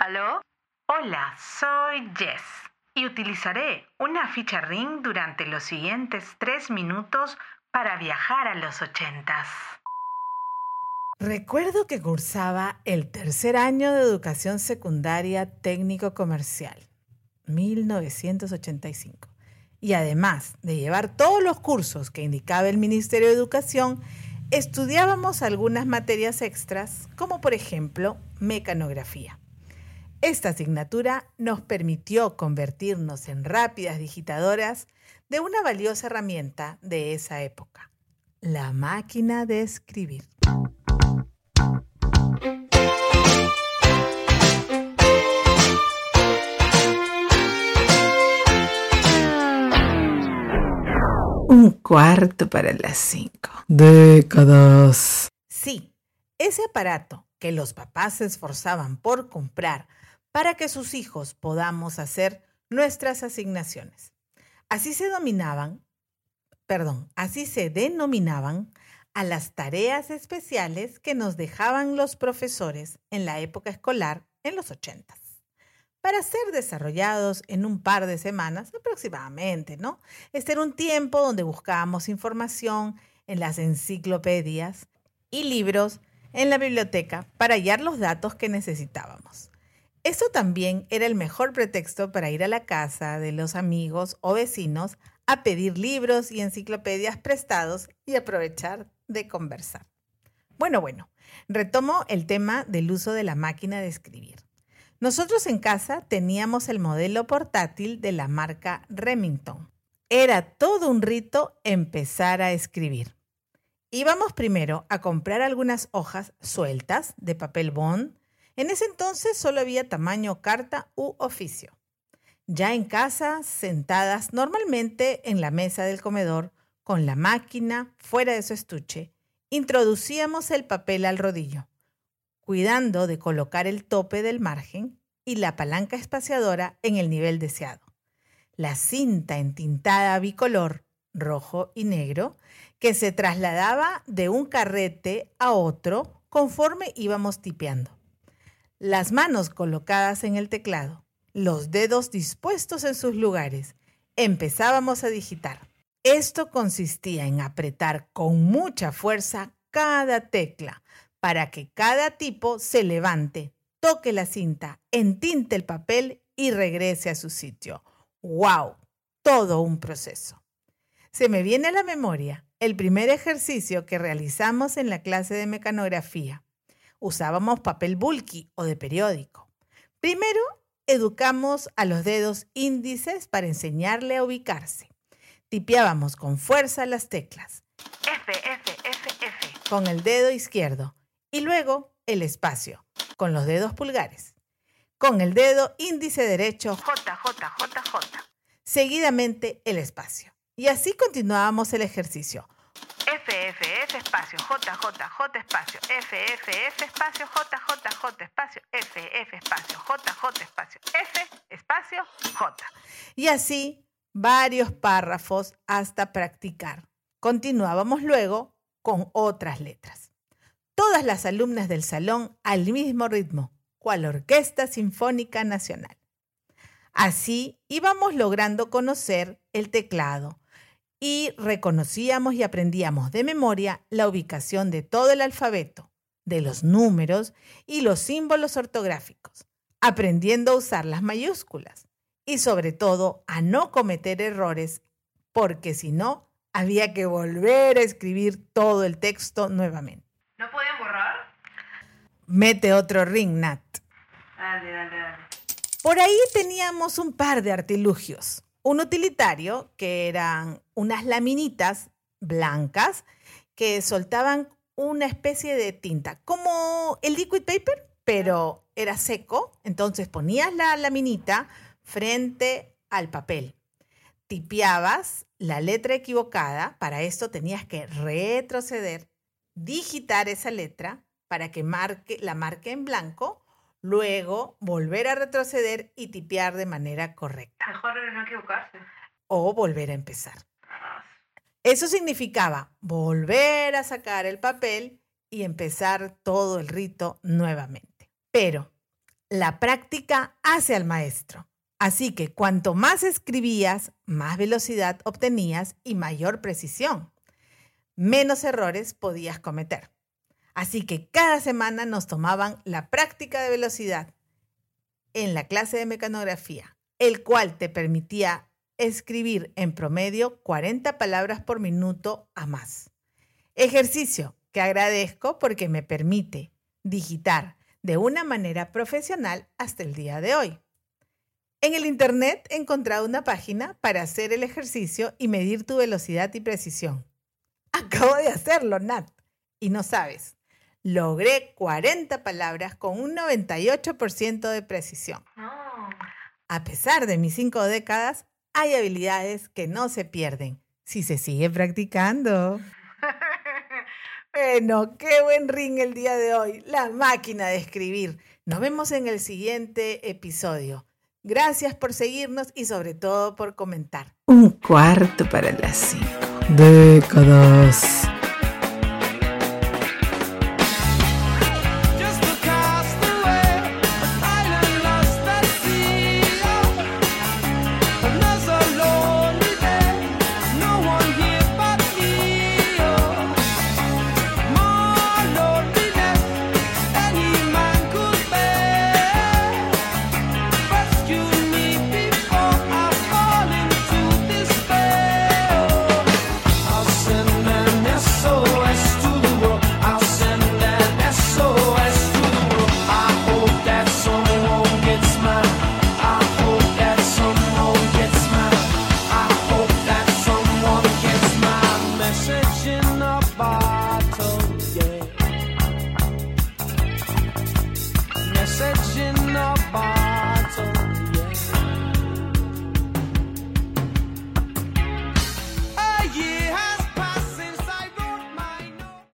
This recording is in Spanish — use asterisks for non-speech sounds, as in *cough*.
¿Aló? Hola, soy Jess y utilizaré una ficha ring durante los siguientes tres minutos para viajar a los ochentas. Recuerdo que cursaba el tercer año de educación secundaria técnico comercial, 1985. Y además de llevar todos los cursos que indicaba el Ministerio de Educación, estudiábamos algunas materias extras, como por ejemplo mecanografía. Esta asignatura nos permitió convertirnos en rápidas digitadoras de una valiosa herramienta de esa época, la máquina de escribir. Un cuarto para las cinco. Décadas. Sí, ese aparato que los papás se esforzaban por comprar para que sus hijos podamos hacer nuestras asignaciones. Así se dominaban, perdón, así se denominaban a las tareas especiales que nos dejaban los profesores en la época escolar en los ochentas, para ser desarrollados en un par de semanas aproximadamente, ¿no? Este era un tiempo donde buscábamos información en las enciclopedias y libros en la biblioteca para hallar los datos que necesitábamos. Eso también era el mejor pretexto para ir a la casa de los amigos o vecinos a pedir libros y enciclopedias prestados y aprovechar de conversar. Bueno, bueno, retomo el tema del uso de la máquina de escribir. Nosotros en casa teníamos el modelo portátil de la marca Remington. Era todo un rito empezar a escribir. Íbamos primero a comprar algunas hojas sueltas de papel bond. En ese entonces solo había tamaño carta u oficio. Ya en casa, sentadas normalmente en la mesa del comedor, con la máquina fuera de su estuche, introducíamos el papel al rodillo, cuidando de colocar el tope del margen y la palanca espaciadora en el nivel deseado. La cinta entintada bicolor, rojo y negro, que se trasladaba de un carrete a otro conforme íbamos tipeando. Las manos colocadas en el teclado, los dedos dispuestos en sus lugares. Empezábamos a digitar. Esto consistía en apretar con mucha fuerza cada tecla para que cada tipo se levante, toque la cinta, entinte el papel y regrese a su sitio. ¡Wow! Todo un proceso. Se me viene a la memoria el primer ejercicio que realizamos en la clase de mecanografía. Usábamos papel bulky o de periódico. Primero, educamos a los dedos índices para enseñarle a ubicarse tipeábamos con fuerza las teclas. F, F, F, F. Con el dedo izquierdo. Y luego el espacio, con los dedos pulgares. Con el dedo índice derecho. J, J, J, J. Seguidamente el espacio. Y así continuábamos el ejercicio. F, F, F, espacio, J, J, J, espacio, F, F, F, espacio, J, J, J, espacio, F, F, espacio, J, J, espacio, F, espacio, J. Y así varios párrafos hasta practicar. Continuábamos luego con otras letras. Todas las alumnas del salón al mismo ritmo, cual Orquesta Sinfónica Nacional. Así íbamos logrando conocer el teclado y reconocíamos y aprendíamos de memoria la ubicación de todo el alfabeto, de los números y los símbolos ortográficos, aprendiendo a usar las mayúsculas, y sobre todo a no cometer errores, porque si no, había que volver a escribir todo el texto nuevamente. ¿No podían borrar? Mete otro ring, Nat. Dale, dale, dale. Por ahí teníamos un par de artilugios. Un utilitario, que eran unas laminitas blancas que soltaban una especie de tinta, como el liquid paper, pero era seco. Entonces ponías la laminita, frente al papel. Tipeabas la letra equivocada, para esto tenías que retroceder, digitar esa letra para que marque, la marque en blanco, luego volver a retroceder y tipear de manera correcta. Mejor no equivocarse. O volver a empezar. Eso significaba volver a sacar el papel y empezar todo el rito nuevamente. Pero La práctica hace al maestro. Así que cuanto más escribías, más velocidad obtenías y mayor precisión. Menos errores podías cometer. Así que cada semana nos tomaban la práctica de velocidad en la clase de mecanografía, el cual te permitía escribir en promedio 40 palabras por minuto a más. Ejercicio que agradezco porque me permite digitar de una manera profesional hasta el día de hoy. En el Internet he encontrado una página para hacer el ejercicio y medir tu velocidad y precisión. Acabo de hacerlo, Nat. Y no sabes, logré 40 palabras con un 98% de precisión. A pesar de mis cinco décadas, hay habilidades que no se pierden si se sigue practicando. *laughs* Bueno, qué buen ring el día de hoy, la máquina de escribir. Nos vemos en el siguiente episodio. Gracias por seguirnos y sobre todo por comentar. Un cuarto para las cinco décadas.